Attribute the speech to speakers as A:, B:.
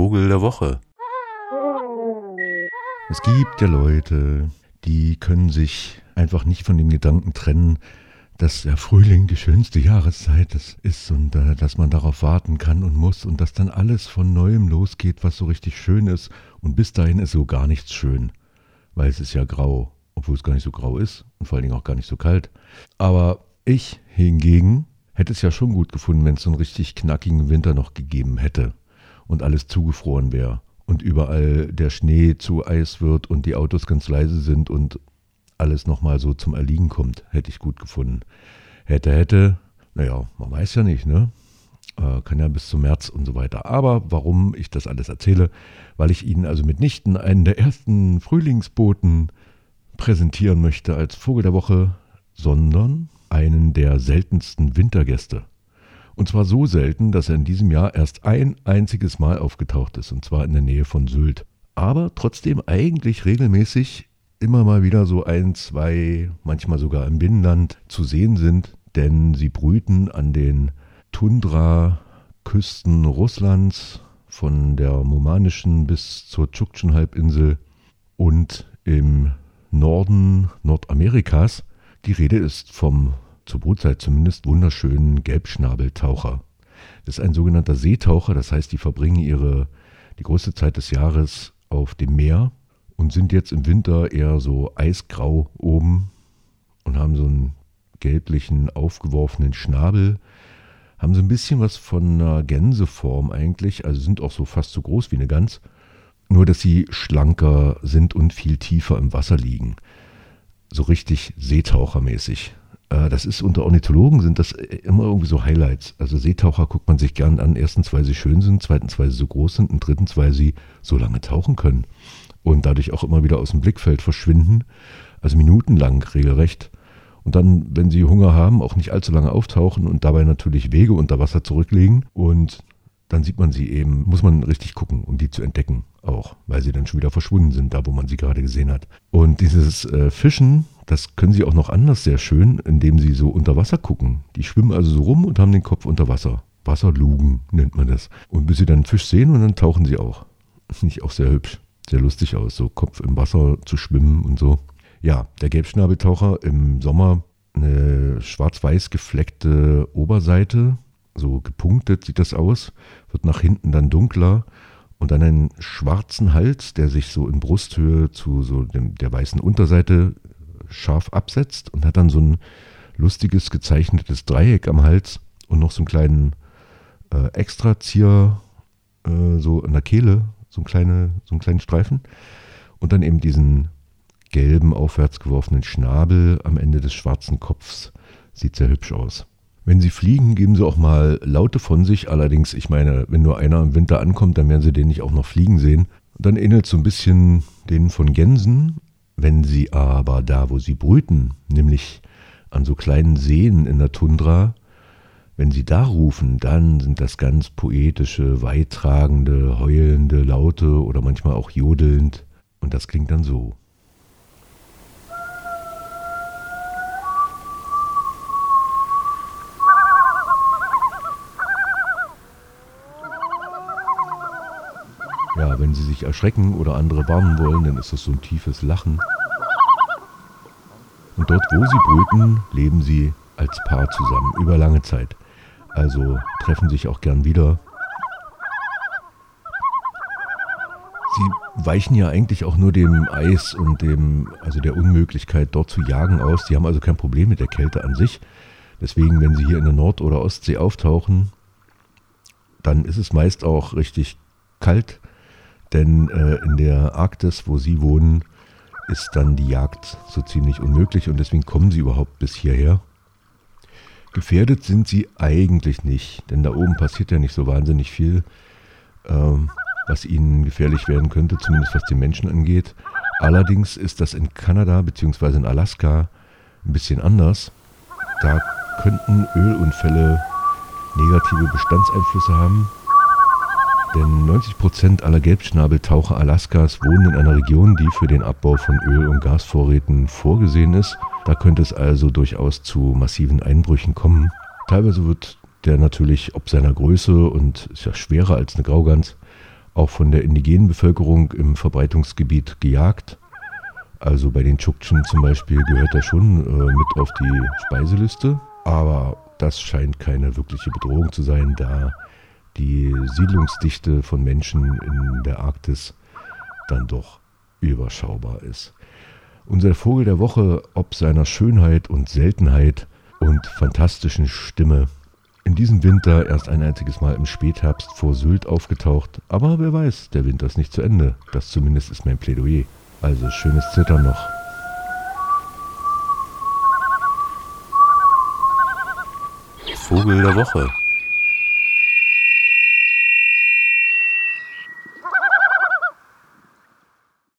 A: Vogel der Woche.
B: Es gibt ja Leute, die können sich einfach nicht von dem Gedanken trennen, dass der Frühling die schönste Jahreszeit ist und äh, dass man darauf warten kann und muss und dass dann alles von neuem losgeht, was so richtig schön ist. Und bis dahin ist so gar nichts schön, weil es ist ja grau, obwohl es gar nicht so grau ist und vor allen Dingen auch gar nicht so kalt. Aber ich hingegen hätte es ja schon gut gefunden, wenn es so einen richtig knackigen Winter noch gegeben hätte und alles zugefroren wäre und überall der Schnee zu Eis wird und die Autos ganz leise sind und alles nochmal so zum Erliegen kommt, hätte ich gut gefunden. Hätte, hätte, naja, man weiß ja nicht, ne? Äh, kann ja bis zum März und so weiter. Aber warum ich das alles erzähle, weil ich Ihnen also mitnichten einen der ersten Frühlingsboten präsentieren möchte als Vogel der Woche, sondern einen der seltensten Wintergäste. Und zwar so selten, dass er in diesem Jahr erst ein einziges Mal aufgetaucht ist, und zwar in der Nähe von Sylt. Aber trotzdem eigentlich regelmäßig immer mal wieder so ein, zwei, manchmal sogar im Binnenland zu sehen sind, denn sie brüten an den Tundra-Küsten Russlands von der Mumanischen bis zur Tschuktschen-Halbinsel und im Norden Nordamerikas. Die Rede ist vom, zur Brutzeit zumindest, wunderschönen Gelbschnabeltaucher. Das ist ein sogenannter Seetaucher, das heißt, die verbringen ihre, die größte Zeit des Jahres auf dem Meer und sind jetzt im Winter eher so eisgrau oben und haben so einen gelblichen, aufgeworfenen Schnabel. Haben so ein bisschen was von einer Gänseform eigentlich, also sind auch so fast so groß wie eine Gans. Nur, dass sie schlanker sind und viel tiefer im Wasser liegen. So richtig Seetauchermäßig. Äh, das ist unter Ornithologen sind das immer irgendwie so Highlights. Also Seetaucher guckt man sich gern an. Erstens, weil sie schön sind, zweitens, weil sie so groß sind und drittens, weil sie so lange tauchen können und dadurch auch immer wieder aus dem Blickfeld verschwinden, also minutenlang regelrecht. Und dann, wenn sie Hunger haben, auch nicht allzu lange auftauchen und dabei natürlich Wege unter Wasser zurücklegen. Und dann sieht man sie eben, muss man richtig gucken, um die zu entdecken auch, weil sie dann schon wieder verschwunden sind, da wo man sie gerade gesehen hat. Und dieses äh, Fischen, das können sie auch noch anders sehr schön, indem sie so unter Wasser gucken. Die schwimmen also so rum und haben den Kopf unter Wasser. Wasserlugen nennt man das. Und bis sie dann einen Fisch sehen und dann tauchen sie auch. Finde ich auch sehr hübsch sehr lustig aus, so Kopf im Wasser zu schwimmen und so. Ja, der Gelbschnabeltaucher im Sommer eine schwarz-weiß gefleckte Oberseite, so gepunktet sieht das aus, wird nach hinten dann dunkler und dann einen schwarzen Hals, der sich so in Brusthöhe zu so dem, der weißen Unterseite scharf absetzt und hat dann so ein lustiges gezeichnetes Dreieck am Hals und noch so einen kleinen äh, Extrazieher äh, so in der Kehle, so, ein kleine, so einen kleinen Streifen. Und dann eben diesen gelben, aufwärts geworfenen Schnabel am Ende des schwarzen Kopfs. Sieht sehr hübsch aus. Wenn sie fliegen, geben sie auch mal Laute von sich. Allerdings, ich meine, wenn nur einer im Winter ankommt, dann werden sie den nicht auch noch fliegen sehen. Dann ähnelt es so ein bisschen denen von Gänsen. Wenn sie aber da, wo sie brüten, nämlich an so kleinen Seen in der Tundra, wenn sie da rufen, dann sind das ganz poetische, weittragende, heulende Laute oder manchmal auch jodelnd. Und das klingt dann so. Ja, wenn sie sich erschrecken oder andere warnen wollen, dann ist das so ein tiefes Lachen. Und dort, wo sie brüten, leben sie als Paar zusammen über lange Zeit. Also treffen sich auch gern wieder. Sie weichen ja eigentlich auch nur dem Eis und dem, also der Unmöglichkeit, dort zu jagen aus. Die haben also kein Problem mit der Kälte an sich. Deswegen, wenn sie hier in der Nord- oder Ostsee auftauchen, dann ist es meist auch richtig kalt. Denn äh, in der Arktis, wo sie wohnen, ist dann die Jagd so ziemlich unmöglich und deswegen kommen sie überhaupt bis hierher. Gefährdet sind sie eigentlich nicht, denn da oben passiert ja nicht so wahnsinnig viel, ähm, was ihnen gefährlich werden könnte, zumindest was die Menschen angeht. Allerdings ist das in Kanada bzw. in Alaska ein bisschen anders. Da könnten Ölunfälle negative Bestandseinflüsse haben, denn 90% aller Gelbschnabeltaucher Alaskas wohnen in einer Region, die für den Abbau von Öl- und Gasvorräten vorgesehen ist. Da könnte es also durchaus zu massiven Einbrüchen kommen. Teilweise wird der natürlich ob seiner Größe und ist ja schwerer als eine Graugans auch von der indigenen Bevölkerung im Verbreitungsgebiet gejagt. Also bei den Tschuktschen zum Beispiel gehört er schon äh, mit auf die Speiseliste. Aber das scheint keine wirkliche Bedrohung zu sein, da die Siedlungsdichte von Menschen in der Arktis dann doch überschaubar ist. Unser Vogel der Woche, ob seiner Schönheit und Seltenheit und fantastischen Stimme, in diesem Winter erst ein einziges Mal im Spätherbst vor Sylt aufgetaucht. Aber wer weiß, der Winter ist nicht zu Ende. Das zumindest ist mein Plädoyer. Also schönes Zittern noch.
A: Vogel der Woche.